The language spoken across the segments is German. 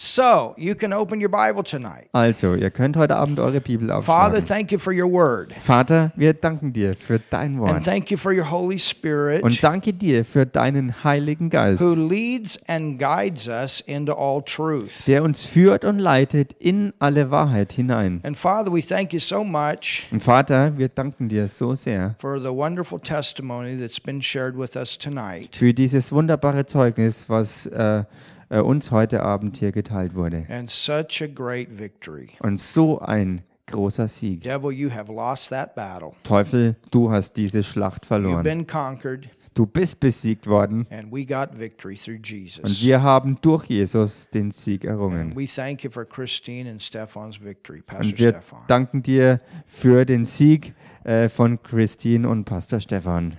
So, you can open your Bible tonight. Also, ihr könnt heute Abend eure Bibel Father, aufschlagen. thank you for your word. Vater, wir danken dir für dein And Wort. thank you for your Holy Spirit Und danke dir für deinen Heiligen Geist, who leads and guides us into all truth. der uns führt und leitet in alle Wahrheit hinein. And Father, we thank you so much Und Vater, wir danken dir so sehr for the wonderful testimony that's been shared with us tonight. für dieses wunderbare Zeugnis, was äh, äh, uns heute Abend hier geteilt wurde. And such a great victory. Und so ein großer Sieg. Devil, you have lost that battle. Teufel, du hast diese Schlacht You've verloren. been conquered, Du bist besiegt worden and we got victory through und wir haben durch Jesus den Sieg And errungen. we thank you for Christine and Stefan's victory, Pastor Und wir danken dir für den Sieg äh, von Christine und Pastor Stefan.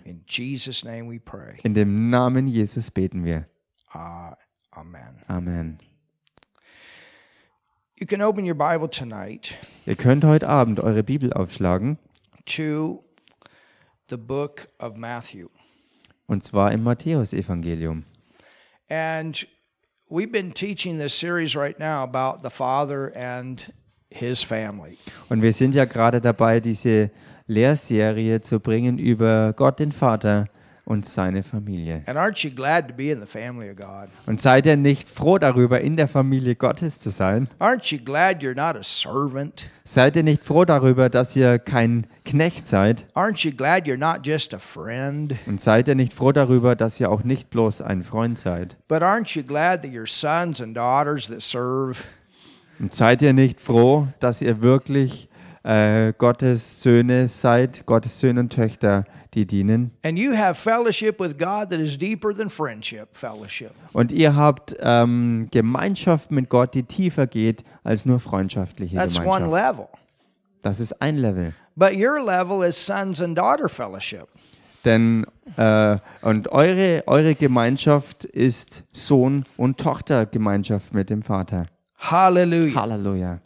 In dem Namen Jesus beten wir. Amen. Amen. You can open your Bible tonight Ihr könnt heute Abend eure Bibel aufschlagen to the book of Matthew. und zwar im Matthäusevangelium. And we've been teaching this series right now about the Father and his family. Und wir sind ja gerade dabei, diese Lehrserie zu bringen über Gott den Vater und seine Familie. Und seid ihr nicht froh darüber, in der Familie Gottes zu sein? Aren't you glad you're not a servant? Seid ihr nicht froh darüber, dass ihr kein Knecht seid? Aren't you glad you're not just a friend? Und seid ihr nicht froh darüber, dass ihr auch nicht bloß ein Freund seid? But aren't you glad that you're sons and daughters that serve? Und seid ihr nicht froh, dass ihr wirklich äh, Gottes Söhne seid, Gottes Söhne und Töchter, die dienen? And you have fellowship with God that is deeper than friendship fellowship. Und ihr habt ähm, Gemeinschaft mit Gott, die tiefer geht als nur freundschaftliche That's one Gemeinschaft. level. Das ist ein Level. But your level is sons and daughter fellowship. Denn äh, und eure, eure Gemeinschaft ist Sohn- und Tochtergemeinschaft mit dem Vater. Hallelujah. Halleluja.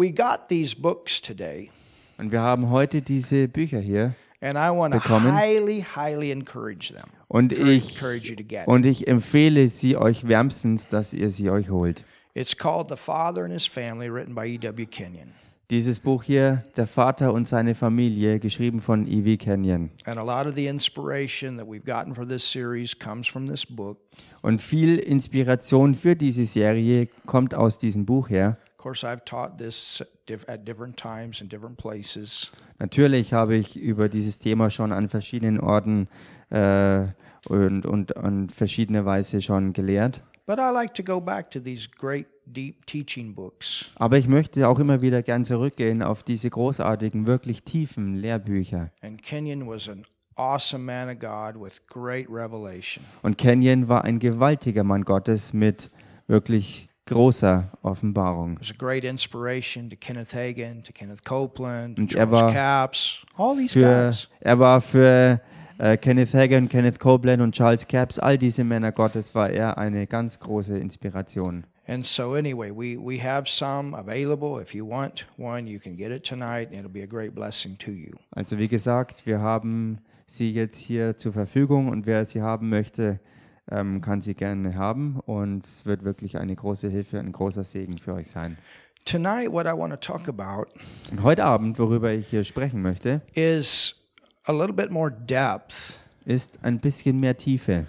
We got these books today, Und wir haben heute diese Bücher hier and I want to Bekommen. highly, highly encourage them. und ich, encourage you to get it. und ich empfehle sie euch wärmstens, dass ihr sie euch holt. It's called The Father and His Family, written by E.W. Kenyon. Dieses Buch hier, Der Vater und seine Familie, geschrieben von E.W. Kenyon. And a lot of the inspiration that we've gotten for this series comes from this book. Und viel Inspiration für diese Serie kommt aus diesem Buch her. Of course, I've taught this diff- at different times in different places. Natürlich habe ich über dieses Thema schon an verschiedenen Orten äh, und, und an verschiedene Weise schon gelehrt. But I like to go back to these great, deep teaching books. Aber ich möchte auch immer wieder gern zurückgehen auf diese großartigen, wirklich tiefen Lehrbücher. And Kenyon was an awesome man of God with great revelation. Und Kenyon war ein gewaltiger Mann Gottes mit wirklich großer Offenbarung. was a great inspiration to Kenneth Hagin, to Kenneth Copeland, to Und er war Capps, all these Für, guys. er war für äh, Kenneth Hagin, Kenneth Copeland und Charles Capps, all diese Männer Gottes, war er eine ganz große Inspiration. And so, anyway, we, we have some available. If you want one, you can get it tonight, it'll be a great blessing to you. Also wie gesagt, wir haben sie jetzt hier zur Verfügung und wer sie haben möchte, ähm, kann sie gerne haben und es wird wirklich eine große Hilfe, ein großer Segen für euch sein. Tonight, what I want to talk about Und heute Abend, worüber ich hier sprechen möchte, is a little bit more depth ist ein bisschen mehr Tiefe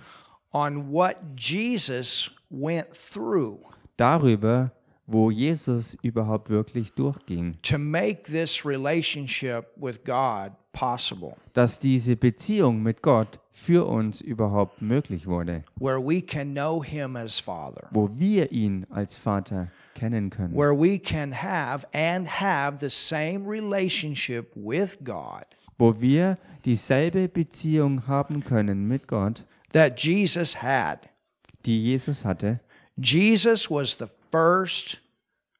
on what Jesus went through darüber, wo Jesus überhaupt wirklich durchging, to make this relationship with God possible, dass diese Beziehung mit Gott für uns überhaupt möglich wurde, where we can know Him as Father. wo wir ihn als Vater kennen können, where we can have and have the same relationship with God wo wir dieselbe Beziehung haben können mit Gott, that Jesus had. die Jesus hatte, Jesus was the first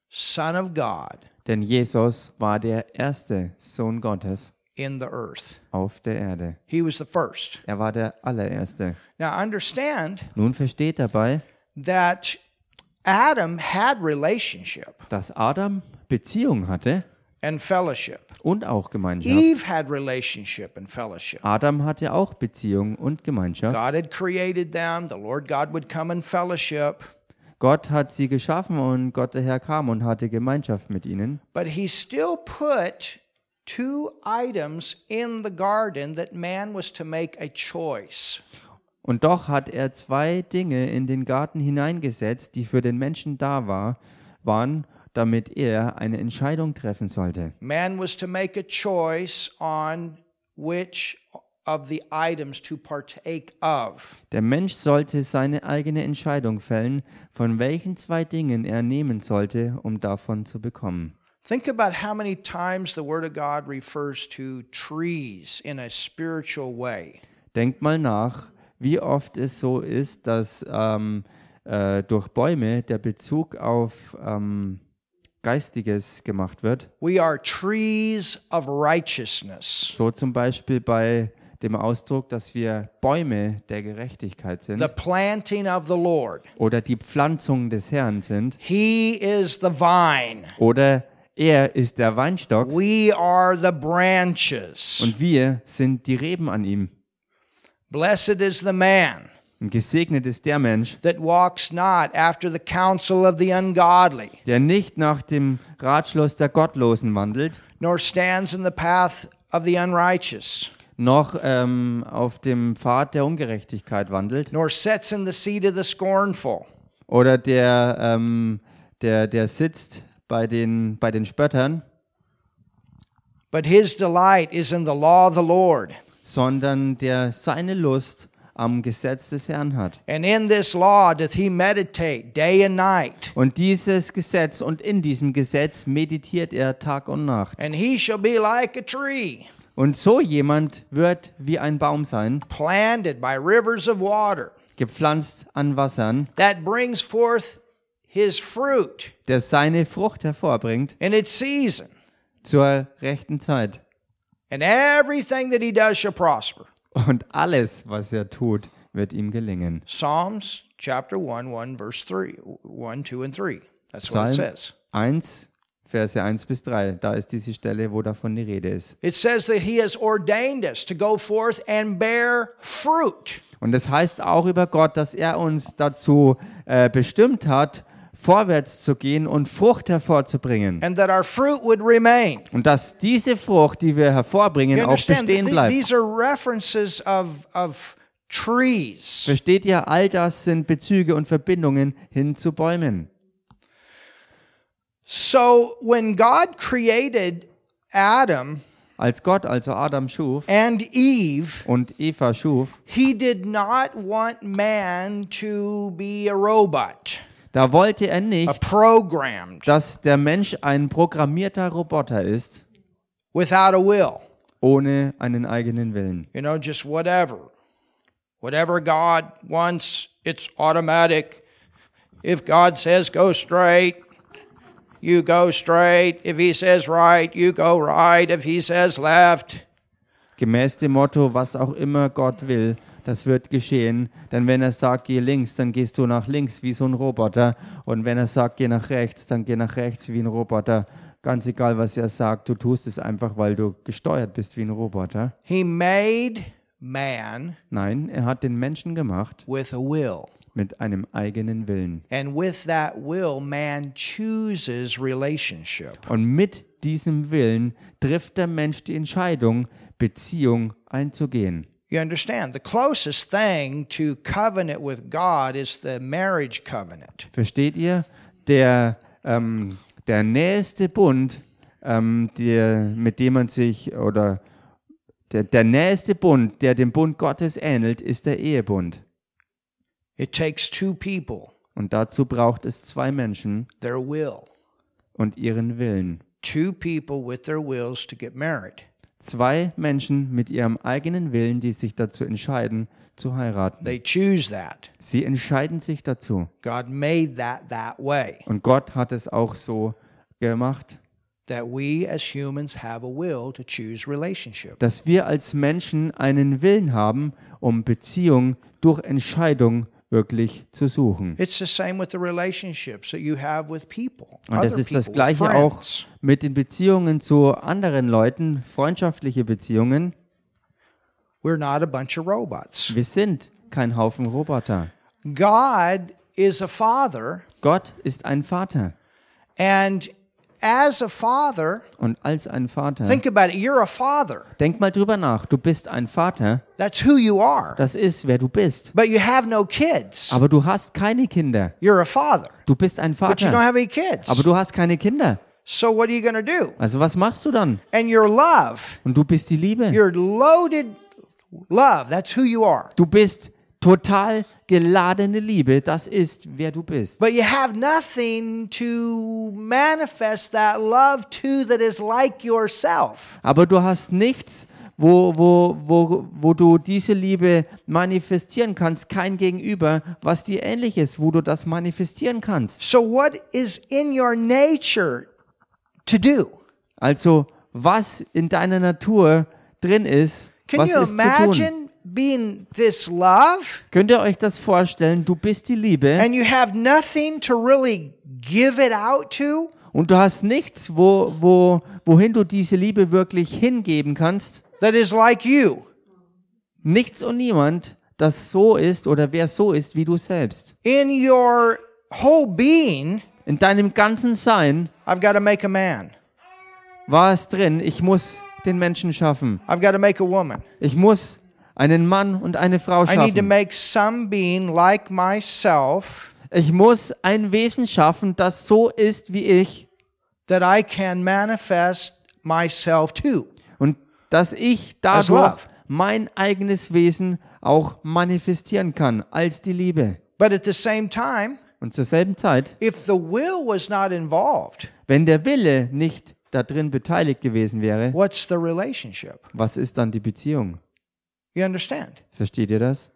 Son of God denn Jesus war der erste Sohn Gottes in the earth. auf der Erde. He was the first. Er war der allererste. Now, understand Nun versteht dabei, that Adam had relationship, dass Adam Beziehung hatte, and fellowship. und auch Gemeinschaft. Eve had relationship and fellowship. Adam hatte auch Beziehung und Gemeinschaft. God had created them. The Lord God would come in fellowship. Gott hat sie geschaffen und Gott der Herr kam und hatte Gemeinschaft mit ihnen. But he still put two items in the garden that man was to make a choice. Und doch hat er zwei Dinge in den Garten hineingesetzt, die für den Menschen da war, waren, damit er eine Entscheidung treffen sollte. Man was to make a choice on which of the items to partake of. Der Mensch sollte seine eigene Entscheidung fällen, von welchen zwei Dingen er nehmen sollte, um davon zu bekommen. Think about how many times the Word of God refers to trees in a spiritual way. Denkt mal nach, wie oft es so ist, dass ähm, äh, durch Bäume der Bezug auf ähm, Geistiges gemacht wird. We are trees of righteousness. So zum Beispiel bei dem Ausdruck, dass wir Bäume der Gerechtigkeit The sind planting of the Lord. oder die Pflanzung des Herrn sind He is the vine. oder er ist der Weinstock We are the branches. und wir sind die Reben an ihm. Blessed is the man Und gesegnet ist der Mensch, that walks not after the counsel of the ungodly, der nicht nach dem Ratschluss der Gottlosen wandelt, nor stands in the path of the unrighteous, noch ähm, auf dem Pfad der Ungerechtigkeit wandelt nor sits in the seat of the scornful. oder der, ähm, der, der sitzt bei den, bei den Spöttern, But his delight is in the law of the Lord. sondern der seine Lust am Gesetz des Herrn hat. And in this law doth he meditate day and night. Und dieses Gesetz und in diesem Gesetz meditiert er Tag und Nacht. And he shall be like a tree Und so jemand wird wie ein Baum sein, planted by rivers of water gepflanzt an Wassern, that brings forth his fruit der seine Frucht hervorbringt in its season. zur rechten Zeit. And everything that he does shall prosper. Und alles, was er tut, wird ihm gelingen. Psalms chapter 1, 1 verse 3, 1, 2 and 3. That's what it Psalm says. 1, Verse 1 bis 3, da ist diese Stelle, wo davon die Rede ist. It says that he has ordained us to go forth and bear fruit. Und es heißt auch über Gott, dass er uns dazu äh, bestimmt hat, vorwärts zu gehen und Frucht hervorzubringen. and that our fruit would remain. Und dass diese Frucht, die wir hervorbringen, auch bestehen bleibt. these are references of, of trees. Versteht ihr, all das sind Bezüge und Verbindungen hin zu Bäumen. So when God created Adam Als Gott also Adam schuf and Eve, und Eva schuf, he did not want man to be a robot, da wollte er nicht, dass der Mensch ein programmierter Roboter ist, without a will. ohne einen eigenen Willen. You know, just whatever. Whatever God wants, it's automatic. If God says go straight, you go straight. If He says right, you go right. If He says left, Gemäß dem Motto, was auch immer Gott will, das wird geschehen. Denn wenn er sagt, geh links, dann gehst du nach links wie so ein Roboter. Und wenn er sagt, geh nach rechts, dann geh nach rechts wie ein Roboter. Ganz egal, was er sagt, du tust es einfach, weil du gesteuert bist wie ein Roboter. He made man Nein, er hat den Menschen gemacht with a will. mit einem eigenen Willen. And with that will, man chooses relationship. Und mit diesem Willen trifft der Mensch die Entscheidung, Beziehung einzugehen. You understand? The closest thing to covenant with God is the marriage covenant. Versteht ihr? Der, ähm, der nächste Bund, ähm, der, mit dem man sich, oder der, der nächste Bund, der dem Bund Gottes ähnelt, ist der Ehebund. It takes two people, Und dazu braucht es zwei Menschen their will. und ihren Willen. two people with their wills to get married. Zwei Menschen mit ihrem eigenen Willen, die sich dazu entscheiden, zu heiraten. They choose that. Sie entscheiden sich dazu. God made that that way. Und Gott hat es auch so gemacht, That we as humans have a will to choose relationship. dass wir als Menschen einen Willen haben, um Beziehung durch Entscheidung wirklich zu suchen. It's the same with the relationships that you have with people. Und das ist das Gleiche auch mit den Beziehungen zu anderen Leuten, freundschaftliche Beziehungen. We're not a bunch of robots. Wir sind kein Haufen Roboter. God is a father, Gott ist ein Vater. As a father, Und als ein Vater, think about it, you're a father. denk mal drüber nach, du bist ein Vater, That's who you are. das ist, wer du bist. But you have no kids. Aber du hast keine Kinder. You're a father, Du bist ein Vater. but you don't have any kids. aber du hast keine Kinder. So what are you going to do? Also was machst du dann? And your love, Und du bist die Liebe. your loaded love, that's who you are. Du bist total geladene Liebe, das ist, wer du bist. But you have nothing to manifest that love to that is like yourself. Aber du hast nichts, wo, wo, wo, wo du diese Liebe manifestieren kannst, kein Gegenüber, was dir ähnlich ist, wo du das manifestieren kannst. So, what is in your nature to do? Also, was in deiner Natur drin ist, Can was you ist zu tun? Being this love Könnt ihr euch das vorstellen? Du bist die Liebe and you have nothing to really give it out to? und du hast nichts, wo, wo, wohin du diese Liebe wirklich hingeben kannst. That is like you. Nichts und niemand, das so ist oder wer so ist wie du selbst. In your whole being, In deinem ganzen Sein I've got to make a man. war es drin, ich muss den Menschen schaffen. I've got to make a woman. Ich muss einen Mann und eine Frau I need to schaffen. make some being like myself Ich muss ein Wesen schaffen, das so ist wie ich that I can manifest myself to. und dass ich dadurch mein eigenes Wesen auch manifestieren kann als die Liebe. But at the same time, Und zur selben Zeit, if the will was not involved, wenn der Wille nicht da drin beteiligt gewesen wäre, what's the relationship? was ist dann die Beziehung? You understand? Versteht ihr das?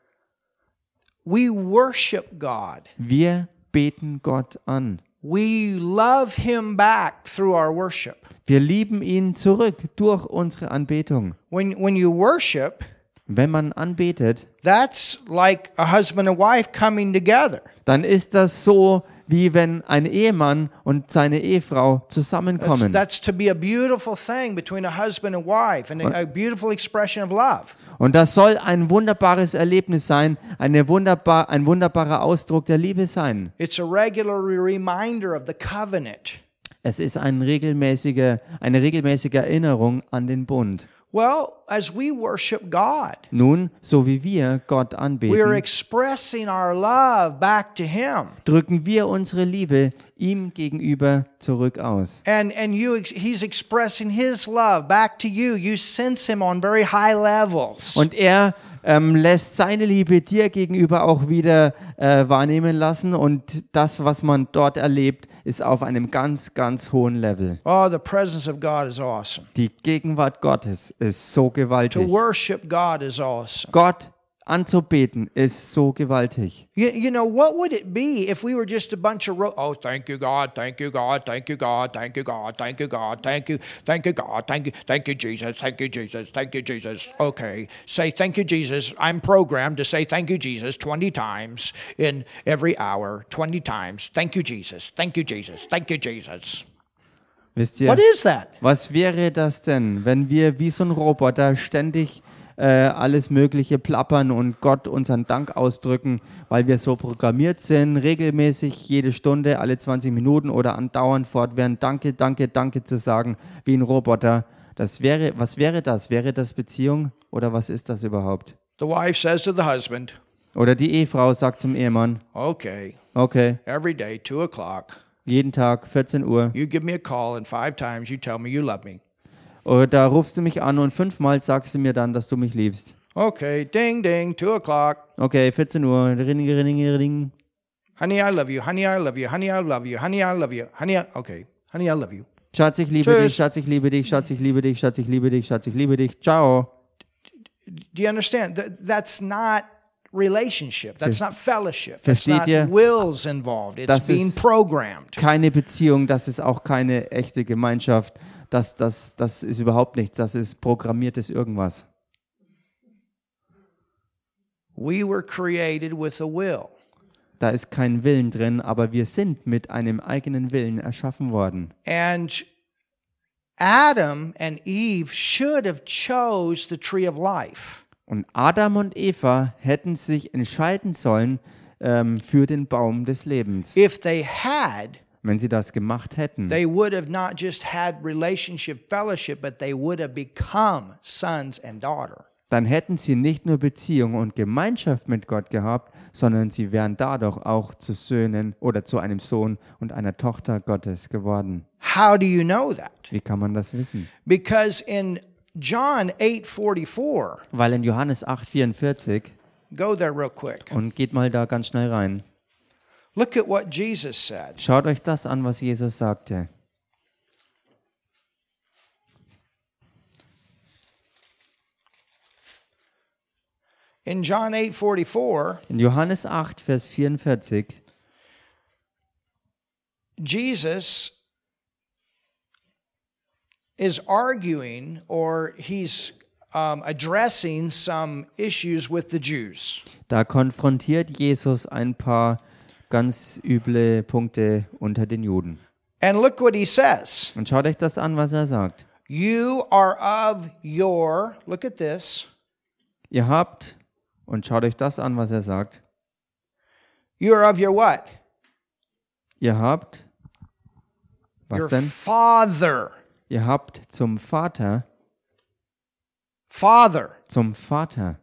We worship God. Wir beten Gott an. We love Him back through our worship. Wir lieben ihn zurück durch unsere Anbetung. When, when you worship, Wenn man anbetet, that's like a husband and wife coming together. dann ist das so, wie wenn ein Ehemann und seine Ehefrau zusammenkommen. that's to be a beautiful thing between a husband and wife and a, a beautiful expression of love. Und das soll ein wunderbares Erlebnis sein, eine wunderbar, ein wunderbarer Ausdruck der Liebe sein. It's a regular reminder of the covenant. Es ist ein regelmäßiger, eine regelmäßige Erinnerung an den Bund. Well, as we worship God, Nun, so wie wir Gott we are anbeten, expressing our love back to Him. drücken wir unsere Liebe ihm gegenüber zurück aus. And, and you, He's expressing His love back to you. You sense Him on very high levels. Und er ähm, lässt seine Liebe dir gegenüber auch wieder äh, wahrnehmen lassen. Und das, was man dort erlebt, ist auf einem ganz, ganz hohen Level. Oh, the presence of God is awesome. Die Gegenwart Gottes ist so To gewaltig. worship God is awesome. Gott anzubeten ist so gewaltig. You, you know, what would it be if we were just a bunch of, ro- oh, thank you, God, thank you, God, thank you, God, thank you, God, thank you, God, thank you, thank you, God, thank you, thank you, Jesus, thank you, Jesus, thank you, Jesus. Okay, say thank you, Jesus. I'm programmed to say thank you, Jesus, 20 times in every hour, 20 times. Thank you, Jesus, thank you, Jesus, thank you, Jesus. Wisst ihr, What is that? was wäre das denn, wenn wir wie so ein Roboter ständig äh, alles Mögliche plappern und Gott unseren Dank ausdrücken, weil wir so programmiert sind, regelmäßig jede Stunde, alle 20 Minuten oder andauernd fortwährend Danke, Danke, Danke zu sagen, wie ein Roboter. Das wäre, was wäre das? Wäre das Beziehung oder was ist das überhaupt? The wife says to the husband, Oder die Ehefrau sagt zum Ehemann, okay, okay, every day, 2 o'clock, jeden Tag 14 Uhr, you give me a call, and five times you tell me you love me. Oder da rufst du mich an und fünfmal sagst du mir dann, dass du mich liebst. Okay, ding, ding, 2 o'clock. Okay, 14 Uhr, ring, ring, ring. Honey, I love you. Honey, I love you. Honey, I love you. Honey, I love you. Honey, I, okay. Honey, I love you. Schatz, ich liebe Tschüss. dich, Schatz, ich liebe dich, Schatz, ich liebe dich, Schatz, ich liebe dich, Schatz, ich liebe dich. Ciao. Do you understand? Th- that's not relationship. That's not fellowship. That's Versteht not ihr? wills involved. It's Das being ist- programmed. Keine Beziehung, das ist auch keine echte Gemeinschaft. Das, das, das ist überhaupt nichts, das ist programmiertes irgendwas. We were created with a will. Da ist kein Willen drin, aber wir sind mit einem eigenen Willen erschaffen worden. And Adam and Eve should have chose the tree of life. Und Adam und Eva hätten sich entscheiden sollen ähm, für den Baum des Lebens. If they had, Wenn sie das gemacht hätten, they would have not just had relationship fellowship, but they would have become sons and daughter. dann hätten sie nicht nur Beziehung und Gemeinschaft mit Gott gehabt, sondern sie wären dadurch auch zu Söhnen oder zu einem Sohn und einer Tochter Gottes geworden. How do you know that? Wie kann man das wissen? Because in John 8:44, Weil in Johannes 8,44, go there real quick. und geht mal da ganz schnell rein, Look at what Jesus said. schaut euch das an, was Jesus sagte. In John 8:44, In Johannes 8, Vers 44 Jesus is arguing or he's um, addressing some issues with the Jews. Da konfrontiert Jesus ein paar ganz üble Punkte unter den Juden. And look what he says. Und schaut euch das an, was er sagt. You are of your, look at this, Ihr habt, und schaut euch das an, was er sagt. you are of your what? Ihr habt, was your denn? father. Ihr habt zum Vater, Father. zum Vater.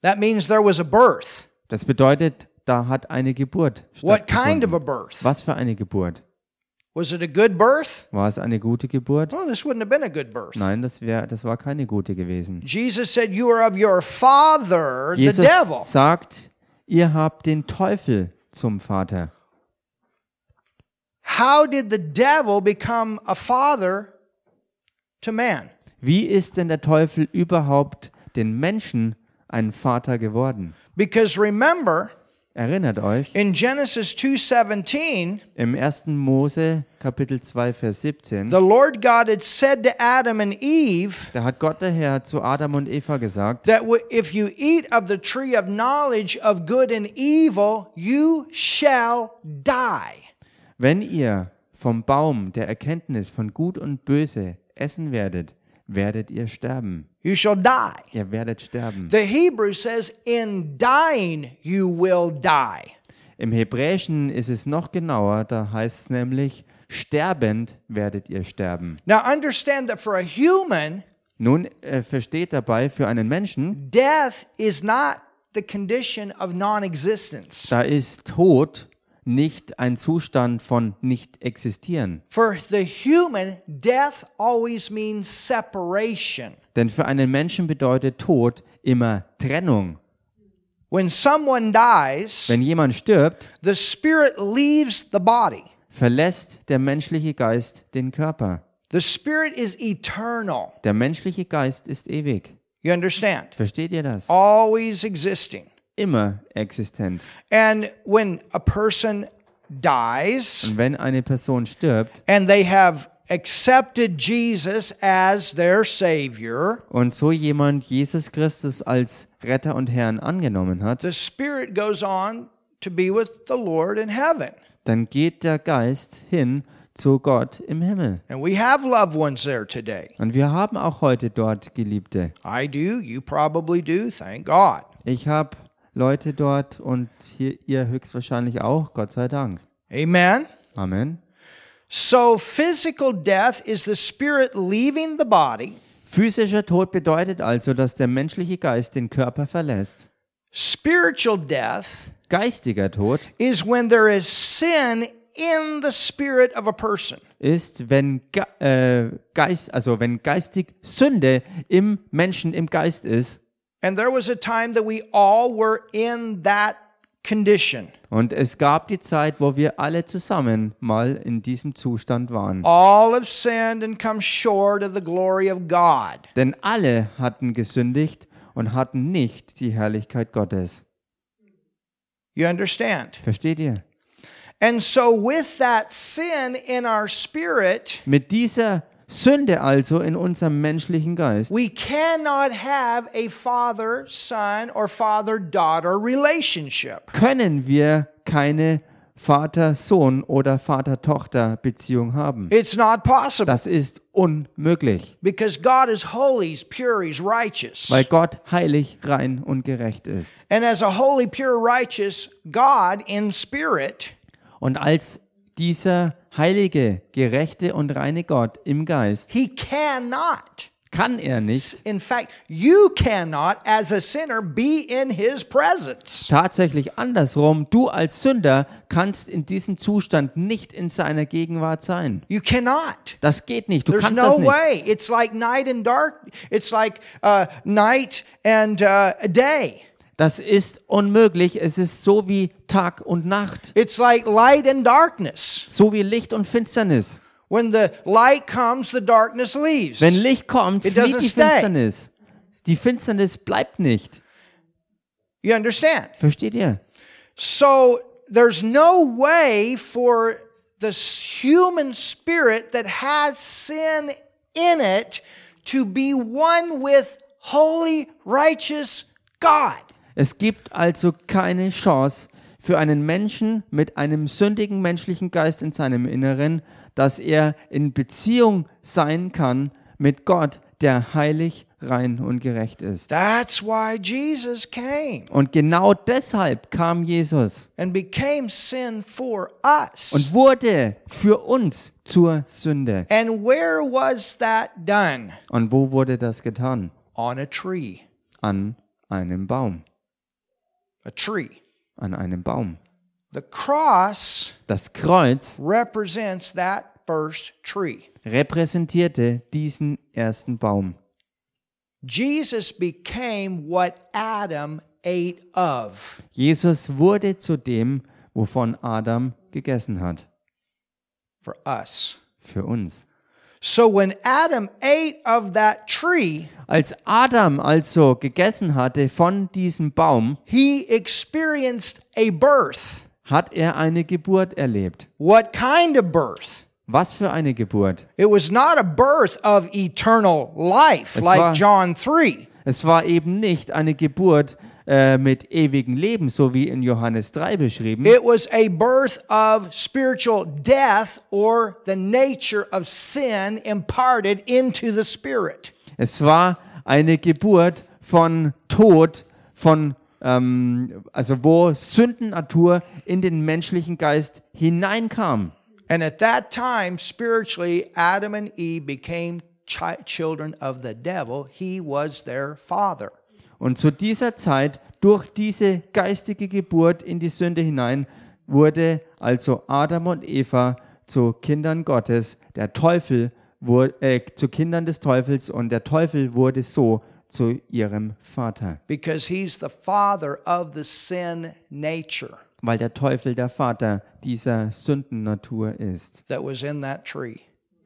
That means there was a birth. Das bedeutet, da hat eine Geburt What kind of stattgefunden. a birth? Was für eine Geburt? Was it a good birth? War es eine gute Geburt? Well, this wouldn't have been a good birth. Nein, das, wär, das war keine gute gewesen. Jesus said, You are of your father, the Jesus devil. sagt, ihr habt den Teufel zum Vater. How did the devil become a father to man? Wie ist denn der Teufel überhaupt den Menschen ein Vater geworden? Because remember, Erinnert euch, in Genesis 2:17, im 1. Mose Kapitel 2 Vers 17, the Lord God had said to Adam and Eve da hat Gott der Herr zu Adam und Eva gesagt, that if you eat of the tree of knowledge of good and evil, you shall die. wenn ihr vom Baum der Erkenntnis von Gut und Böse essen werdet, werdet ihr sterben. You shall die. Ihr werdet sterben. The Hebrew says, In dying, you will die. Im Hebräischen ist es noch genauer, da heißt es nämlich, sterbend werdet ihr sterben. Now, understand that for a human, Nun äh, versteht dabei, für einen Menschen, death is not the condition of non existence. da ist Tod nicht ein Zustand von nicht existieren. For the human, death always means separation. Denn für einen Menschen bedeutet Tod immer Trennung. When someone dies, Wenn jemand stirbt, the spirit leaves the body. verlässt der menschliche Geist den Körper. The spirit is eternal. Der menschliche Geist ist ewig. You understand? Versteht ihr das? Always existing. Immer existent. And when a person dies Und wenn eine Person stirbt and they have accepted Jesus as their Savior, und so jemand Jesus Christus als Retter und Herrn angenommen hat, the spirit goes on to be with the Lord in heaven. dann geht der Geist hin zu Gott im Himmel. And we have loved ones there today. Und wir haben auch heute dort Geliebte. I do, you probably do, thank God. Ich habe Leute dort und hier, ihr höchstwahrscheinlich auch, Gott sei Dank. Amen. Amen. So, physical death is the spirit leaving the body. Physischer Tod bedeutet also, dass der menschliche Geist den Körper verlässt. Spiritual death Geistiger Tod is when there is sin in the spirit of a person. ist, wenn Ge äh, Geist, also wenn geistig Sünde im Menschen im Geist ist. And there was a time that we all were in that condition. Und es gab die Zeit, wo wir alle zusammen mal in diesem Zustand waren. All have sinned and come short of the glory of God. Denn alle hatten gesündigt und hatten nicht die Herrlichkeit Gottes. You understand? Versteht ihr? And so, with that sin in our spirit, Mit dieser Sünde also in unserem menschlichen Geist we cannot have a father son or father daughter relationship. können wir keine Vater-Sohn oder Vater-Tochter-Beziehung haben. It's not possible Das ist unmöglich, because God is holy, He's pure, He's righteous. weil Gott heilig, rein und gerecht ist. And as a holy, pure, righteous God in spirit, Und als dieser heilige, gerechte und reine Gott im Geist He cannot. kann er nicht, In fact, you cannot, as a sinner, be in His presence. tatsächlich andersrum, du als Sünder kannst in diesem Zustand nicht in seiner Gegenwart sein. You cannot. Das geht nicht, du There's kannst no das nicht. way. It's like night and dark. It's like uh, night and uh, day. Das ist unmöglich, es ist so wie Tag und Nacht, It's like light and darkness. so wie Licht und Finsternis. When the light comes, the darkness leaves. Wenn Licht kommt, It flieht die stay. Finsternis. Die Finsternis bleibt nicht. You understand? Versteht ihr? So there's no way for the human spirit that has sin in it to be one with holy, righteous God. Es gibt also keine Chance für einen Menschen mit einem sündigen menschlichen Geist in seinem Inneren, dass er in Beziehung sein kann mit Gott, der heilig, rein und gerecht ist. That's why Jesus came Und genau deshalb kam Jesus and became sin for us. und wurde für uns zur Sünde. And where was that done? Und wo wurde das getan? On a tree. An einem Baum. A tree. An einem Baum. The cross Das Kreuz represents that first tree. repräsentierte diesen ersten Baum. Jesus became what Adam ate of. Jesus wurde zu dem, wovon Adam gegessen hat. for us. Für uns. So when Adam ate of that tree, Als Adam also gegessen hatte von diesem Baum, he experienced a birth. hat er eine Geburt erlebt. What kind of birth? Was für eine Geburt? It was not a birth of eternal life Es like war- John 3. Es war eben nicht eine Geburt äh, mit ewigem Leben, so wie in Johannes 3 beschrieben. It was a birth of spiritual death or the nature of sin imparted into the spirit. Es war eine Geburt von Tod, von ähm, also wo Sündennatur in den menschlichen Geist hineinkam. And at that time, spiritually, Adam and Eve became chi- children of the devil. He was their father. Und zu dieser Zeit, durch diese geistige Geburt in die Sünde hinein, wurde also Adam und Eva zu Kindern Gottes, der Teufel wurde, äh, zu Kindern des Teufels und der Teufel wurde so zu ihrem Vater, because he's the father of the sin nature weil der Teufel der Vater dieser Sündennatur ist, that was in that tree.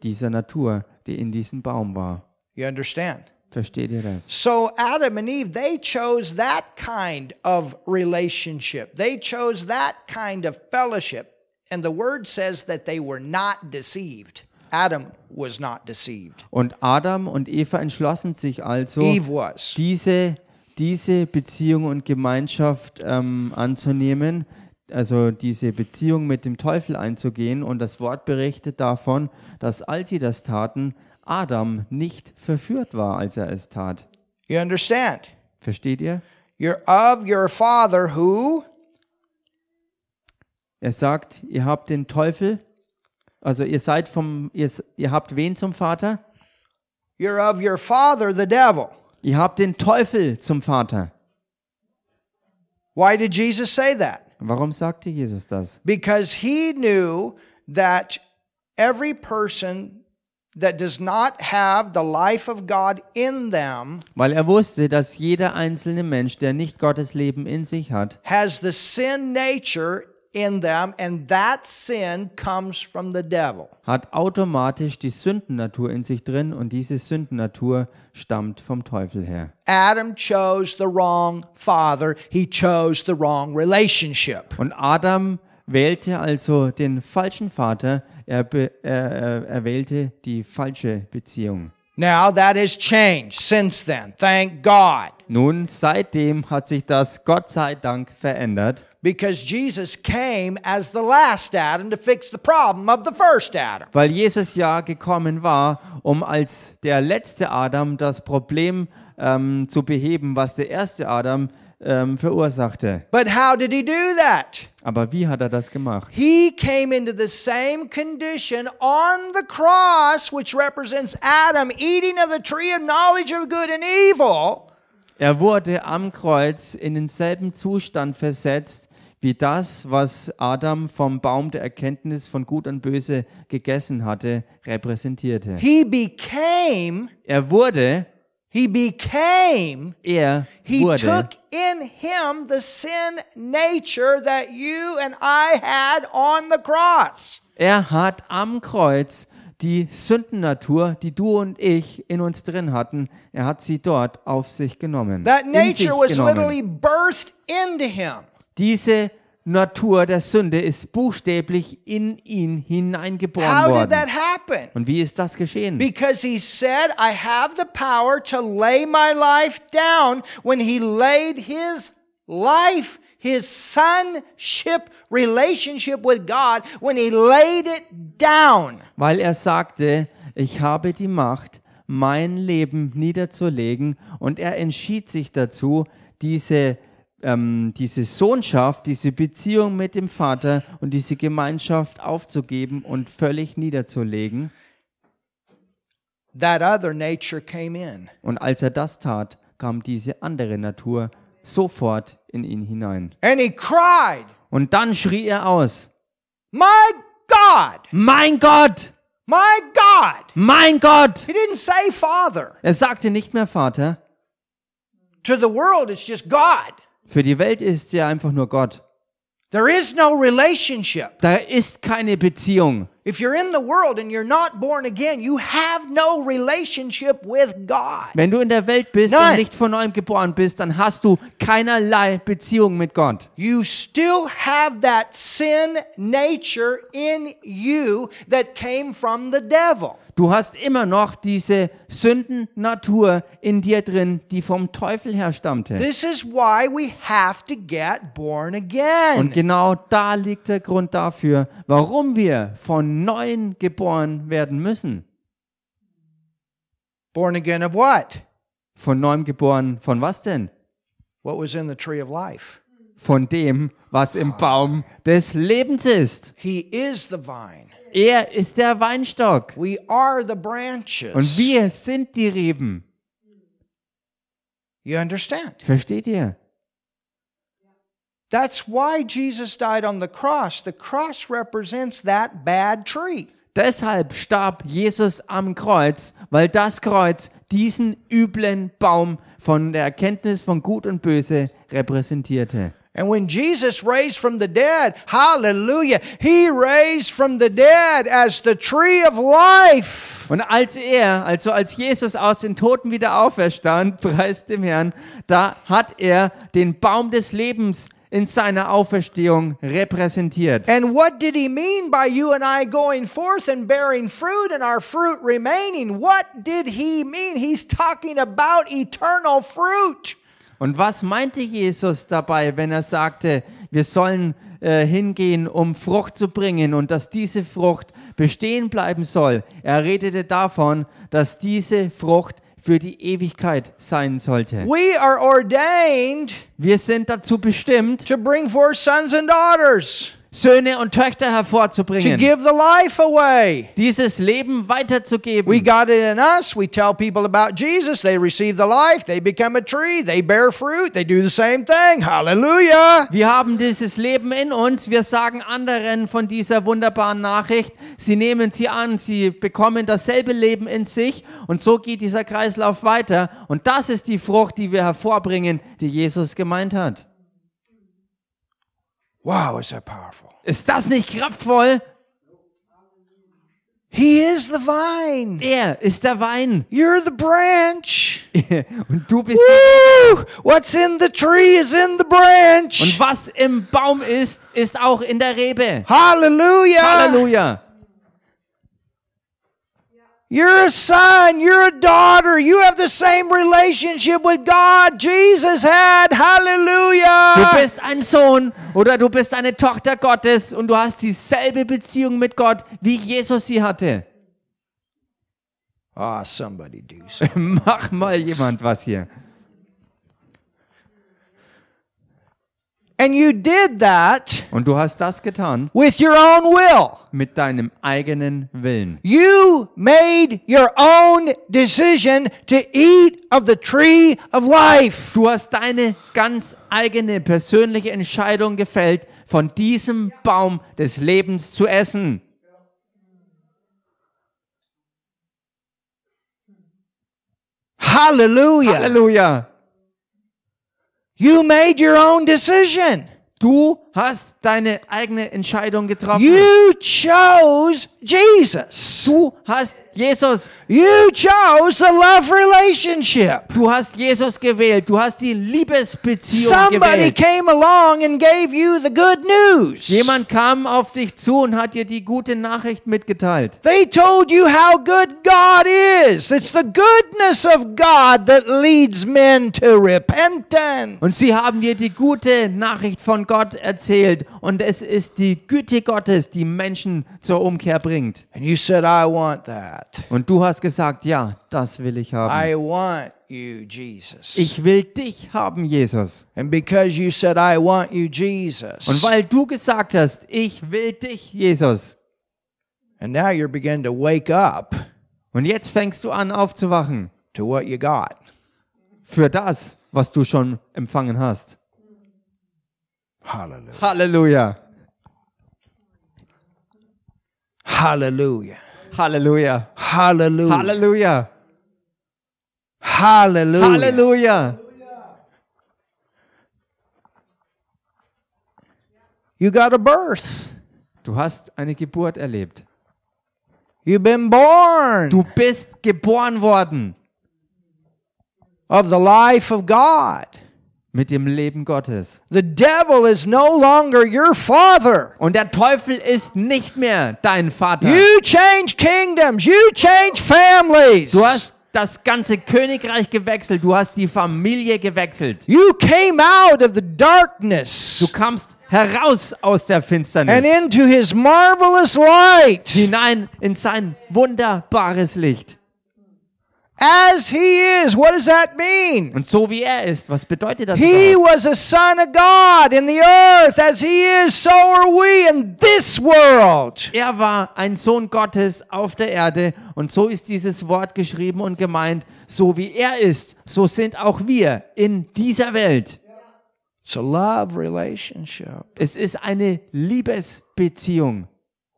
dieser Natur, die in diesem Baum war. You understand? Versteht ihr das? So Adam and Eve, they chose that kind of relationship. They chose that kind of fellowship. And the word says that they were not deceived. Adam was not deceived. Und Adam und Eva entschlossen sich also, Eve was. diese, diese Beziehung und Gemeinschaft ähm, anzunehmen, also diese Beziehung mit dem Teufel einzugehen. Und das Wort berichtet davon, dass als sie das taten, Adam nicht verführt war, als er es tat. You understand? Versteht ihr? You're of your father who? Er sagt, ihr habt den Teufel, also ihr seid vom, ihr, ihr habt wen zum Vater? You're of your father, the devil. Ihr habt den Teufel zum Vater. Why did Jesus say that? Warum sagte Jesus das? because he knew that every person that does not have the life of God in them Weil er wusste, dass jeder einzelne Mensch, der nicht Gottes Leben in sich hat, has the sin nature in them, and that sin comes from the devil. hat automatisch die Sündennatur in sich drin und diese Sündennatur stammt vom Teufel her. Adam chose the wrong father, he chose the wrong relationship. Und Adam wählte also den falschen Vater, er, be, er, er, wählte die falsche Beziehung. Now that has changed since then. Thank God. Nun, seitdem hat sich das Gott sei Dank verändert. Because Jesus came as the last Adam to fix the problem of the first Adam. Weil Jesus ja gekommen war, um als der letzte Adam das Problem ähm, zu beheben, was der erste Adam ähm, verursachte. But how did he do that? Aber wie hat er das gemacht? He came into the same condition on the cross, which represents Adam eating of the tree of knowledge of good and evil. Er wurde am Kreuz in denselben Zustand versetzt, wie das, was Adam vom Baum der Erkenntnis von Gut und Böse gegessen hatte, repräsentierte. He became, Er wurde, he became, er he wurde, took in him the sin nature that you and I had on the cross. er hat am Kreuz die Sündennatur, die du und ich in uns drin hatten, er hat sie dort auf sich genommen. That nature was genommen. literally birthed into him. Diese Natur der Sünde ist buchstäblich in ihn hineingeboren How did worden. that happen? Und wie ist das geschehen? Because he said, I have the power to lay my life down when he laid his life, his sonship relationship with God, when he laid it down. Weil er sagte, ich habe die Macht, mein Leben niederzulegen. Und er entschied sich dazu, diese, ähm, diese Sohnschaft, diese Beziehung mit dem Vater und diese Gemeinschaft aufzugeben und völlig niederzulegen. That other nature came in. Und als er das tat, kam diese andere Natur sofort in ihn hinein. And he cried, Und dann schrie er aus, My God! mein Gott, My God! mein Gott. He didn't say Father. Er sagte nicht mehr Vater, To the world, it's just God. Für die Welt ist er einfach nur Gott. There is no relationship. Da ist keine Beziehung. If you're in the world and you're not born again, you have no relationship with God. Wenn du in der Welt bist Nein. und nicht von neuem geboren bist, dann hast du keinerlei Beziehung mit Gott. You still have that sin nature in you that came from the devil. Du hast immer noch diese Sündennatur in dir drin, die vom Teufel herstammte. This is why we have to get born Und again. genau da liegt der Grund dafür, warum wir von neuem geboren werden müssen. Born again of what? Von neuem geboren, von was denn? What was in the tree of life. Von dem, was im Baum des Lebens ist. He is the vine. Er ist der Weinstock. We are the branches. Und wir sind die Reben. You understand? Versteht ihr? That's why Jesus died on the cross. The cross represents that bad tree. Deshalb starb Jesus am Kreuz, weil das Kreuz diesen üblen Baum von der Erkenntnis von Gut und Böse repräsentierte. And when Jesus raised from the dead, hallelujah, he raised from the dead as the tree of life. Und als er, also als Jesus aus den Toten wieder auferstand, preist dem Herrn, da hat er den Baum des Lebens in seiner Auferstehung repräsentiert. And what did he mean by you and I going forth and bearing fruit and our fruit remaining? What did he mean? He's talking about eternal fruit. Und was meinte Jesus dabei, wenn er sagte, wir sollen äh, hingehen, um Frucht zu bringen und dass diese Frucht bestehen bleiben soll? Er redete davon, dass diese Frucht für die Ewigkeit sein sollte. We are ordained Wir sind dazu bestimmt, to bring forth sons and daughters, Söhne und Töchter to hervorzubringen, give the life away. dieses Leben We weiterzugeben. got it in us. We tell people about Jesus. They receive the life. They become a tree. They bear fruit. They do the same thing. Hallelujah. Wir haben dieses Leben in uns. Wir sagen anderen von dieser wunderbaren Nachricht. Sie nehmen sie an. Sie bekommen dasselbe Leben in sich. Und so geht dieser Kreislauf weiter. Und das ist die Frucht, die wir hervorbringen, die Jesus gemeint hat. Wow, is that powerful? Ist das nicht kraftvoll? He is the vine. Er ist der Wein. You're the branch. Und du bist. Woo! What's in the tree is in the Und branch. was im Baum ist, ist auch in der Rebe. Hallelujah. Halleluja. You're a son, you're a daughter, you have the same relationship with God Jesus had. Du Hallelujah. bist ein Sohn oder du bist eine Tochter Gottes und du hast dieselbe Beziehung mit Gott, wie Jesus sie hatte. Ah, somebody do something. Mach mal jemand was hier. And you did that Und du hast das getan with your own will. mit deinem eigenen Willen. You made your own decision to eat of the tree of life. Du hast deine ganz eigene persönliche Entscheidung gefällt, von diesem Baum des Lebens zu essen. Hallelujah. Halleluja. You made your own decision. Du hast deine eigene Entscheidung getroffen. You chose Jesus. Du hast Jesus. You chose the love relationship. Du hast Jesus gewählt. Du hast die Liebesbeziehung Somebody gewählt. came along and gave you the good news. Jemand kam auf dich zu und hat dir die gute Nachricht mitgeteilt. They told you how good God is. It's the goodness of God that leads men to repentance. Und sie haben dir die gute Nachricht von Gott erzählt. Und es ist die Güte Gottes, die Menschen zur Umkehr bringt. And you said, I want that. Und du hast gesagt, ja, das will ich haben. I want you, Jesus. Ich will dich haben, Jesus. And because you said, I want you, Jesus. Und weil du gesagt hast, ich will dich, Jesus. And now you're beginning to wake up Und jetzt fängst du an aufzuwachen to what you got. für das, was du schon empfangen hast. Hallelujah. Halleluja. Hallelujah. Halleluja. Hallelujah. Halleluja. Hallelujah. Halleluja. You got a birth. Du hast eine Geburt erlebt. You've been born Du bist geboren worden of the life of God. Mit dem Leben Gottes. The devil is no longer your father. Und der Teufel ist nicht mehr dein Vater. You change kingdoms. You change families. Du hast das ganze Königreich gewechselt. Du hast die Familie gewechselt. You came out of the darkness Du kamst heraus aus der and Finsternis into his marvelous light. hinein in sein wunderbares Licht. As he is. What does that mean? Und so wie er ist, was bedeutet das He überhaupt? was a son of God in the earth. As he is, so are we in this world. Er war ein Sohn Gottes auf der Erde und so ist dieses Wort geschrieben und gemeint, so wie er ist, so sind auch wir in dieser Welt. It's a love relationship Es ist eine Liebesbeziehung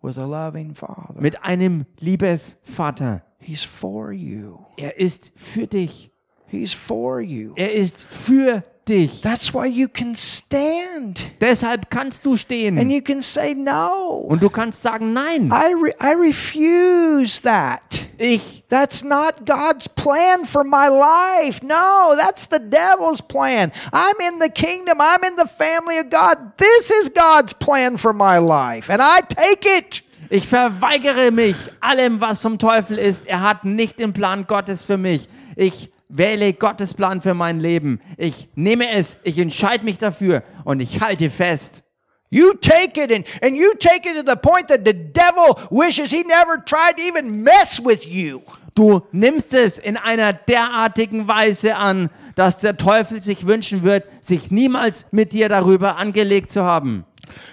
with a loving father. mit einem Liebesvater. He's for you. Er ist für dich. He's for you. Er ist für dich. That's why you can stand Deshalb kannst du stehen. and you can say no. und du kannst sagen, nein, I re- I refuse that. ich, That's not God's plan for my life. No, that's the devil's plan. I'm in the kingdom. I'm in the family of God. This is God's plan for my life, and I take it. Ich verweigere mich allem, was vom Teufel ist. Er hat nicht den Plan Gottes für mich. Ich wähle Gottes Plan für mein Leben. Ich nehme es, ich entscheide mich dafür und ich halte fest. You take it and, and you take it to the point that the devil wishes he never tried to even mess with you. Du nimmst es in einer derartigen Weise an, dass der Teufel sich wünschen wird, sich niemals mit dir darüber angelegt zu haben.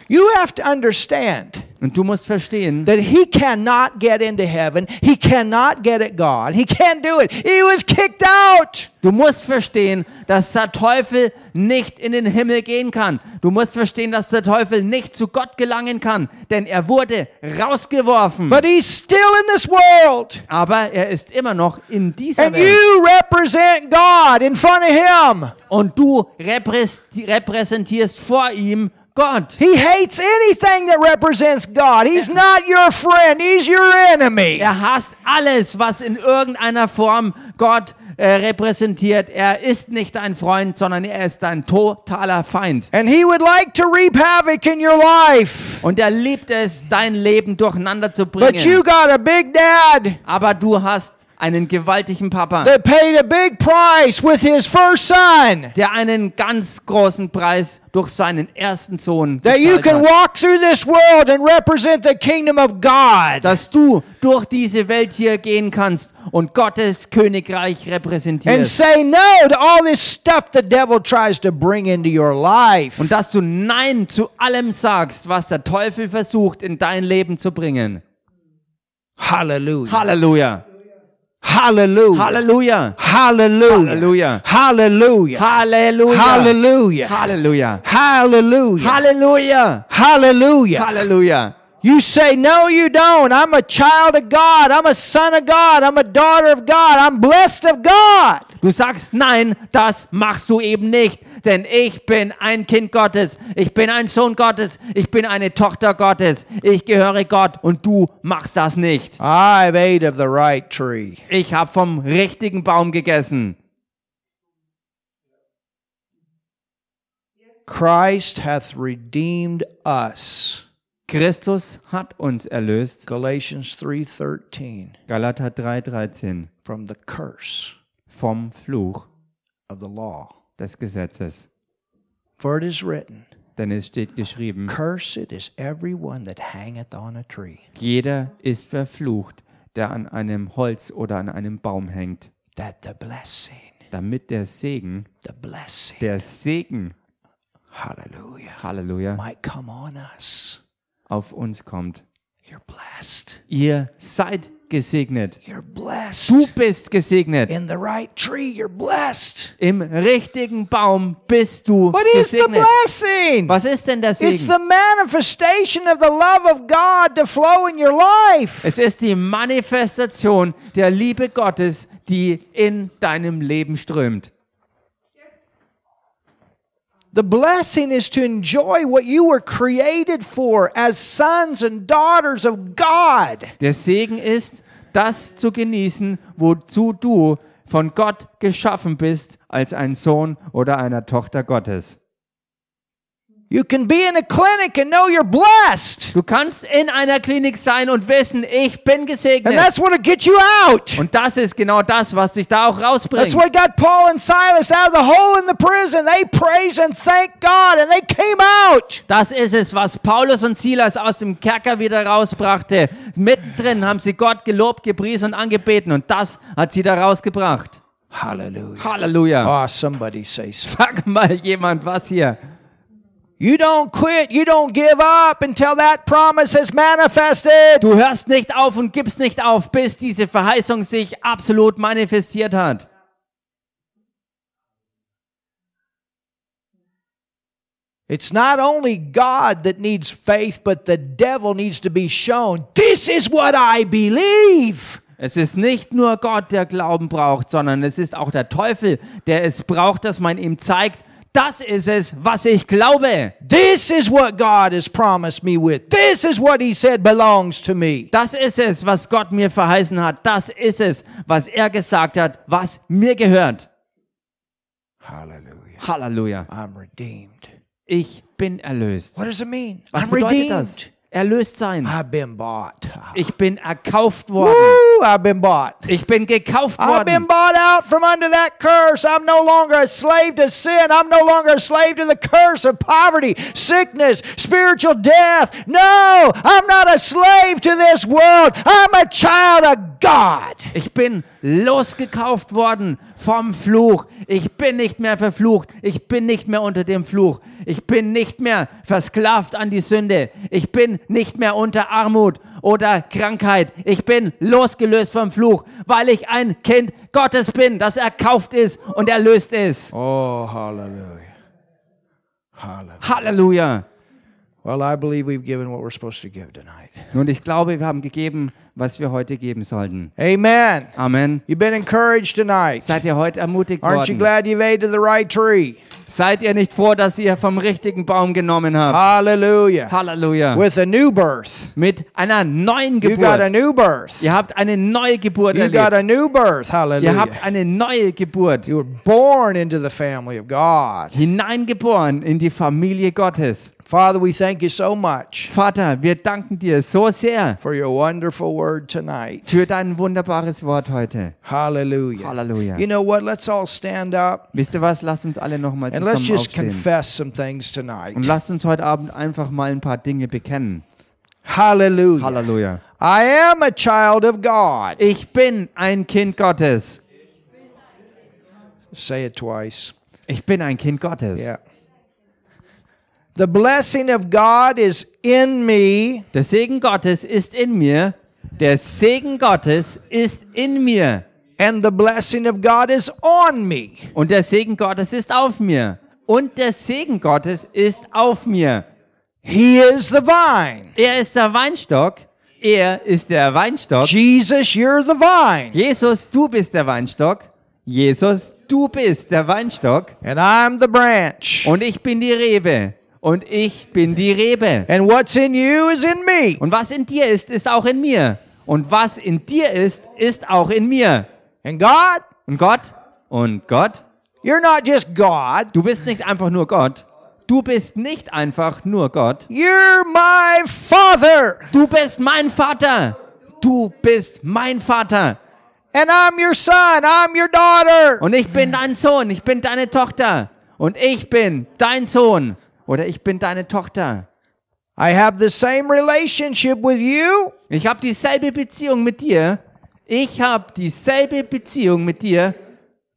You have to understand Und du musst verstehen, that he cannot get into heaven. He cannot get at God. He can't do it. He was kicked out. du musst verstehen, dass der Teufel nicht in den Himmel gehen kann. Du musst verstehen, dass der Teufel nicht zu Gott gelangen kann, denn er wurde rausgeworfen. But he's still in this world. Aber er ist immer noch in dieser And Welt. you represent God in front of him. Und du repräs- repräsentierst vor ihm Gott. He hates anything that represents God. He's not your friend, he's your enemy. Er hasst alles, was in irgendeiner Form Gott äh, repräsentiert. Er ist nicht dein Freund, sondern er ist dein totaler Feind. And he would like to reap havoc in your life. Und er liebt es, dein Leben durcheinander zu But you bringen. got a big dad Aber du hast einen gewaltigen Papa, that paid a big price with his first son. der einen ganz großen Preis durch seinen ersten Sohn That you can hat. walk through this world and represent the kingdom of God. Dass du durch diese Welt hier gehen kannst und Gottes Königreich And repräsentierst. say no to all this stuff the devil tries to bring into your life. Und dass du Nein zu allem sagst, was der Teufel versucht, in dein Leben zu bringen. Hallelujah. Halleluja. Halleluja. Hallelujah. Halleluja. Hallelujah. Halleluja. Hallelujah. Halleluja. Hallelujah. Halleluja. Hallelujah. Halleluja. You say, No, you don't. I'm a child of God. I'm a son of God. I'm a daughter of God. I'm blessed of God. Du sagst nein, das machst du eben nicht, denn ich bin ein Kind Gottes, ich bin ein Sohn Gottes, ich bin eine Tochter Gottes, ich gehöre Gott und du machst das nicht. I've ate of the right tree. Ich habe vom richtigen Baum gegessen. Christ hath redeemed us. Christus hat uns erlöst. Galatians 3:13 Galater 3:13 from the curse vom Fluch of the law. Des Gesetzes. For it is written, Denn es steht geschrieben, Cursed is every one that hangeth on a tree, jeder ist verflucht, der an einem Holz oder an einem Baum hängt, that the blessing, damit der Segen, the blessing, der Segen, hallelujah, Halleluja, might come on us. auf uns kommt. You're blessed. Ihr seid gesegnet. You're blessed. Du bist gesegnet. In the right tree, you're blessed. Im richtigen Baum bist du What is the gesegnet. blessing? Was ist denn der It's Segen? the manifestation of the love of God to flow in your life. Es ist die Manifestation der Liebe Gottes, die in deinem Leben strömt. The blessing is to enjoy what you were created for as sons and daughters of God. Der Segen ist, das zu genießen, wozu du von Gott geschaffen bist als ein Sohn oder einer Tochter Gottes. You can be in a clinic and know you're blessed. Du kannst in einer Klinik sein und wissen, ich bin And gesegnet. that's what'll get you out. Und das ist genau das, was dich da auch That's rausbringt. what got Paul and Silas out of the hole in the prison. They praised and thanked God and they came out. Das ist es, was Paulus und Silas aus dem Kerker wieder rausbrachte. Mittendrin haben sie Gott gelobt, gepriesen und angebeten und das hat sie da rausgebracht. Hallelujah. Halleluja. Oh, somebody say so. Sag mal jemand was hier. You don't quit. You don't give up until that promise has manifested. Du hörst nicht auf und gibst nicht auf, bis diese Verheißung sich absolut manifestiert hat. It's not only God that needs faith, but the devil needs to be shown. This is what I believe. Es ist nicht nur Gott, der Glauben braucht, sondern es ist auch der Teufel, der es braucht, dass man ihm zeigt, das ist es, was ich glaube. This is what God has promised me with. This is what He said belongs to me. Das ist es, was Gott mir verheißen hat. Das ist es, was er gesagt hat, was mir gehört. Hallelujah. Halleluja. I'm redeemed. Ich bin erlöst. What does it mean? Was I'm bedeutet redeemed. das? Erlöst sein. I've been bought. Ich bin erkauft worden. Woo, I've been bought. Ich bin gekauft I've been worden. bought out from under that curse. I'm no longer a slave to sin. I'm no longer a slave to the curse of poverty, sickness, spiritual death. No, I'm not a slave to this world. I'm a child of God. Ich bin losgekauft worden vom Fluch. Ich bin nicht mehr verflucht. Ich bin nicht mehr unter dem Fluch. Ich bin nicht mehr versklavt an die Sünde. Ich bin nicht mehr unter Armut oder Krankheit. Ich bin losgelöst vom Fluch, weil ich ein Kind Gottes bin, das erkauft ist und erlöst ist. Oh, hallelujah. Hallelujah. Halleluja. Well, I believe we've given what we're supposed to give tonight. Und ich glaube, wir haben gegeben, was wir heute geben sollten. Amen. Amen. You've been encouraged tonight. Seid ihr heute ermutigt Aren't you worden? glad you've ate of the right tree? Seid ihr nicht froh, dass ihr vom richtigen Baum genommen habt? Hallelujah. Halleluja. With a new birth. Mit einer neuen You got a Geburt. new birth. Ihr habt eine neue Geburt You got erlebt. a new birth. Ihr Hallelujah. habt eine neue Geburt. You were born into the family of God. Hineingeboren in die Familie Gottes. Father, we thank you so much Vater, wir danken dir so sehr for your wonderful word tonight. für dein wunderbares Wort heute. Hallelujah. Halleluja. You know what? Let's all stand up Wisst ihr was? Lasst uns alle nochmal and let's zusammen just aufstehen. confess some things tonight. Und lasst uns heute Abend einfach mal ein paar Dinge bekennen. Hallelujah. Halleluja. I am a child of God. Ich bin ein Kind Gottes. Say it twice. Ich bin ein Kind Gottes. Yeah. The blessing of God is in me, Der Segen Gottes ist in mir. Der Segen Gottes ist in mir. and the blessing of God is on me. Und der Segen Gottes ist auf mir. Und der Segen Gottes ist auf mir. He is the vine. Er ist der Weinstock. Er ist der Weinstock. Jesus, you're the vine, Jesus, du bist der Weinstock. Jesus, du bist der Weinstock. and I'm the branch. Und ich bin die Rebe. Und ich bin die Rebe. And what's in you is in me. Und was in dir ist, ist auch in mir. Und was in dir ist, ist auch in mir. And God, Und Gott? Und Gott? you're not just God, Du bist nicht einfach nur Gott. Du bist nicht einfach nur Gott. you're my Father, Du bist mein Vater. Du bist mein Vater. and I'm your son, I'm your daughter. Und ich bin dein Sohn. Ich bin deine Tochter. Und ich bin dein Sohn. Oder ich bin deine Tochter. I have the same relationship with you Ich habe dieselbe Beziehung mit dir. Ich habe dieselbe Beziehung mit dir,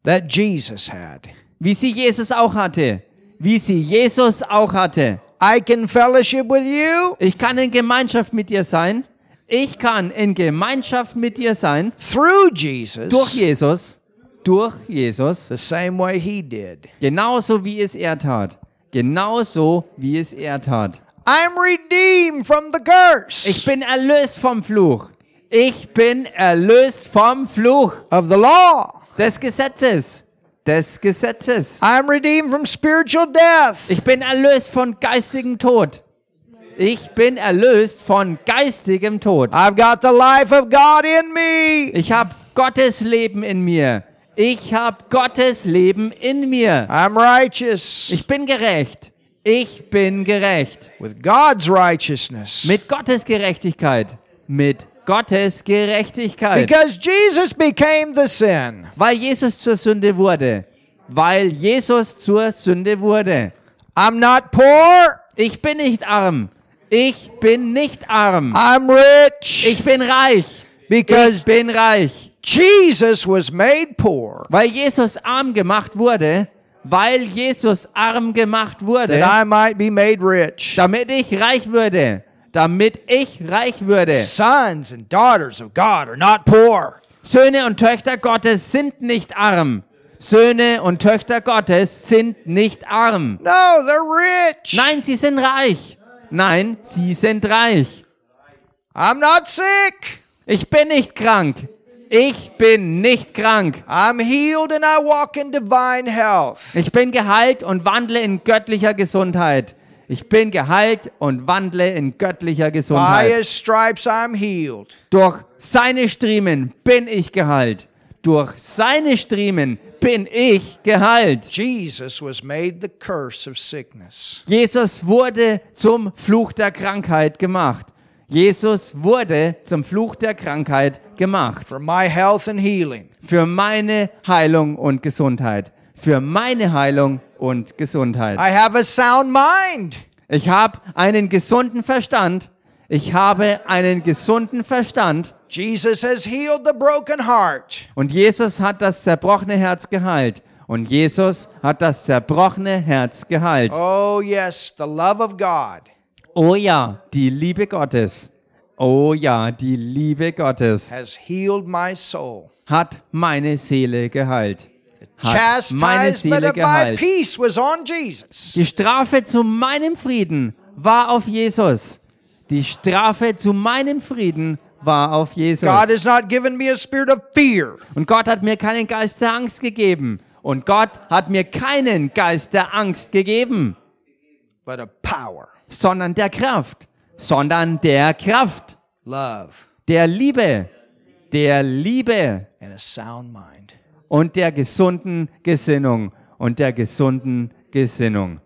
that Jesus had. wie sie Jesus auch hatte. Wie sie Jesus auch hatte. I can fellowship with you Ich kann in Gemeinschaft mit dir sein. Ich kann in Gemeinschaft mit dir sein. through Jesus Durch Jesus. Durch Jesus. the same way he did. Genauso wie es er tat. Genauso wie es er tat. I'm redeemed from the curse Ich bin erlöst vom Fluch. Ich bin erlöst vom Fluch of the law. des Gesetzes. Des Gesetzes. I'm redeemed from spiritual death. Ich bin erlöst von geistigem Tod. Ich bin erlöst von geistigem Tod. I've got the life of God in me. Ich habe Gottes Leben in mir. Ich habe Gottes Leben in mir. I'm righteous Ich bin gerecht. Ich bin gerecht. with God's righteousness. Mit Gottes Gerechtigkeit. Mit Gottes Gerechtigkeit. Because Jesus became the sin. Weil Jesus zur Sünde wurde. Weil Jesus zur Sünde wurde. I'm not poor. Ich bin nicht arm. Ich bin nicht arm. I'm rich. Ich bin reich. Ich Because bin reich. Jesus was made poor Weil Jesus arm gemacht wurde. Weil Jesus arm gemacht wurde. that I might be made rich. Damit ich reich würde. Damit ich reich würde. Sons and daughters of God are not poor. Söhne und Töchter Gottes sind nicht arm. Söhne und Töchter Gottes sind nicht arm. No, they're rich. Nein, sie sind reich. Nein, sie sind reich. I'm not sick. Ich bin nicht krank. Ich bin nicht krank. I'm healed and I walk in divine health. Ich bin geheilt und wandle in göttlicher Gesundheit. Ich bin geheilt und wandle in göttlicher By Gesundheit. his stripes I'm healed. Durch seine Striemen bin ich geheilt. Durch seine Striemen bin ich geheilt. Jesus was made the curse of sickness. Jesus wurde zum Fluch der Krankheit gemacht. Jesus wurde zum Fluch der Krankheit gemacht. For my health and healing. Für meine Heilung und Gesundheit. Für meine Heilung und Gesundheit. I have a sound mind. Ich habe einen gesunden Verstand. Ich habe einen gesunden Verstand. Jesus has healed the broken heart. Und Jesus hat das zerbrochene Herz geheilt. Und Jesus hat das zerbrochene Herz geheilt. Oh, yes, the love of God Oh ja, die Liebe Gottes. Oh ja, die Liebe Gottes has healed my soul. hat meine Seele geheilt. Hat meine Seele geheilt. peace was on Jesus. Die Strafe zu meinem Frieden war auf Jesus. Die Strafe zu meinem Frieden war auf Jesus. God has not given me a spirit of fear, Und Gott hat mir keinen Geist der Angst gegeben. Und Gott hat mir keinen Geist der Angst gegeben, but of power, sondern der Kraft, sondern der Kraft, love, der Liebe, der Liebe and a sound mind. und der gesunden Gesinnung und der gesunden Gesinnung.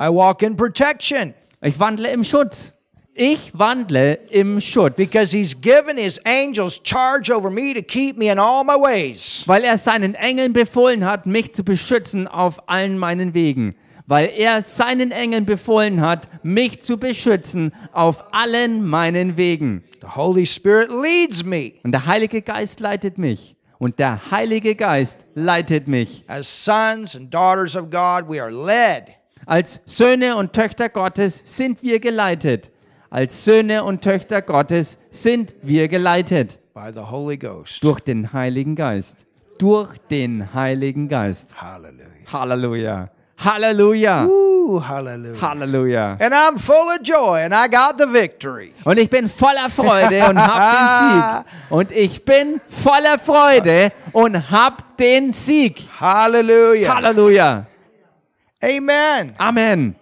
I walk in protection Ich wandle im Schutz. Ich wandle im Schutz, because He's given His angels charge over me to keep me in all my ways. weil er seinen Engeln befohlen hat, mich zu beschützen auf allen meinen Wegen. Weil er seinen Engeln befohlen hat, mich zu beschützen auf allen meinen Wegen. The Holy Spirit leads me Und der Heilige Geist leitet mich. Und der Heilige Geist leitet mich. as sons and daughters of God. We are led Als Söhne und Töchter Gottes sind wir geleitet. Als Söhne und Töchter Gottes sind wir geleitet. by the Holy Ghost. Durch den Heiligen Geist. Durch den Heiligen Geist. Hallelujah. Halleluja. Halleluja. Ooh, hallelujah. Halleluja. And I'm full of joy and I got the victory. Und ich bin voller Freude und hab den Sieg. Und ich bin voller Freude und hab den Sieg. Hallelujah. Halleluja. Amen. Amen.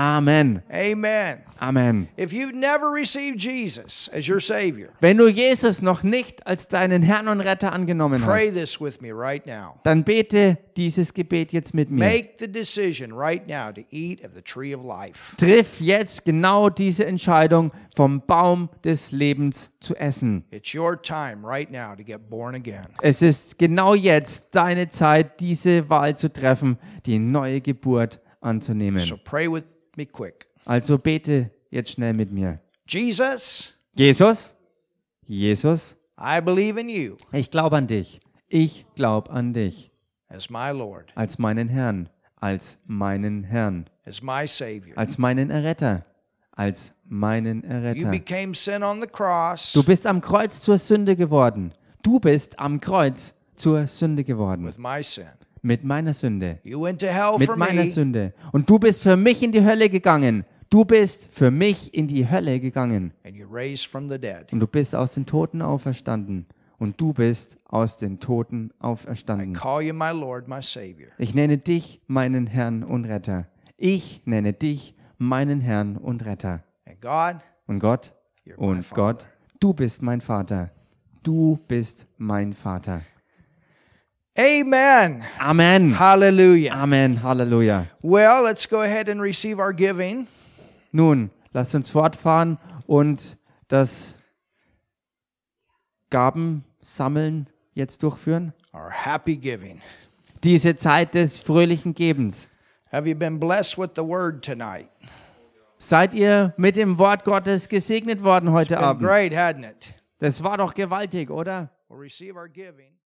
Amen. Amen. Amen. If you've never received Jesus as your Savior, Wenn du Jesus noch nicht als deinen Herrn und Retter angenommen pray hast, this with me right now. dann bete dieses Gebet jetzt mit mir. Make the decision right now to eat of the tree of life. Triff jetzt genau diese Entscheidung, vom Baum des Lebens zu essen. It's your time right now to get born again. Es ist genau jetzt deine Zeit, diese Wahl zu treffen, die neue Geburt anzunehmen. So pray with me quick. Also bete jetzt schnell mit mir. Jesus, Jesus, Jesus, I believe in you ich glaube an dich. Ich glaube an dich as my Lord, als meinen Herrn, als meinen Herrn, as my Savior. als meinen Erretter, als meinen You Erretter. became sin on the cross Du bist am Kreuz zur Sünde geworden. Du bist am Kreuz zur Sünde geworden. with my sin. Mit meiner Sünde. Mit meiner me, Sünde. Und du bist für mich in die Hölle gegangen. Du bist für mich in die Hölle gegangen. Und du bist aus den Toten auferstanden. Und du bist aus den Toten auferstanden. Ich nenne dich meinen Herrn und Retter. Ich nenne dich meinen Herrn und Retter. Und Gott, und. Gott, du bist mein Vater. Du bist mein Vater. Amen. Amen. Hallelujah. Amen. Halleluja. Well, let's go ahead and receive our giving. Nun, lasst uns fortfahren und das Gabensammeln jetzt durchführen. Our happy giving. Diese Zeit des fröhlichen Gebens. Have you been blessed with the word tonight? Seid ihr mit dem Wort Gottes gesegnet worden heute Abend? great, hadn't it? Das war doch gewaltig, oder? We'll receive our giving.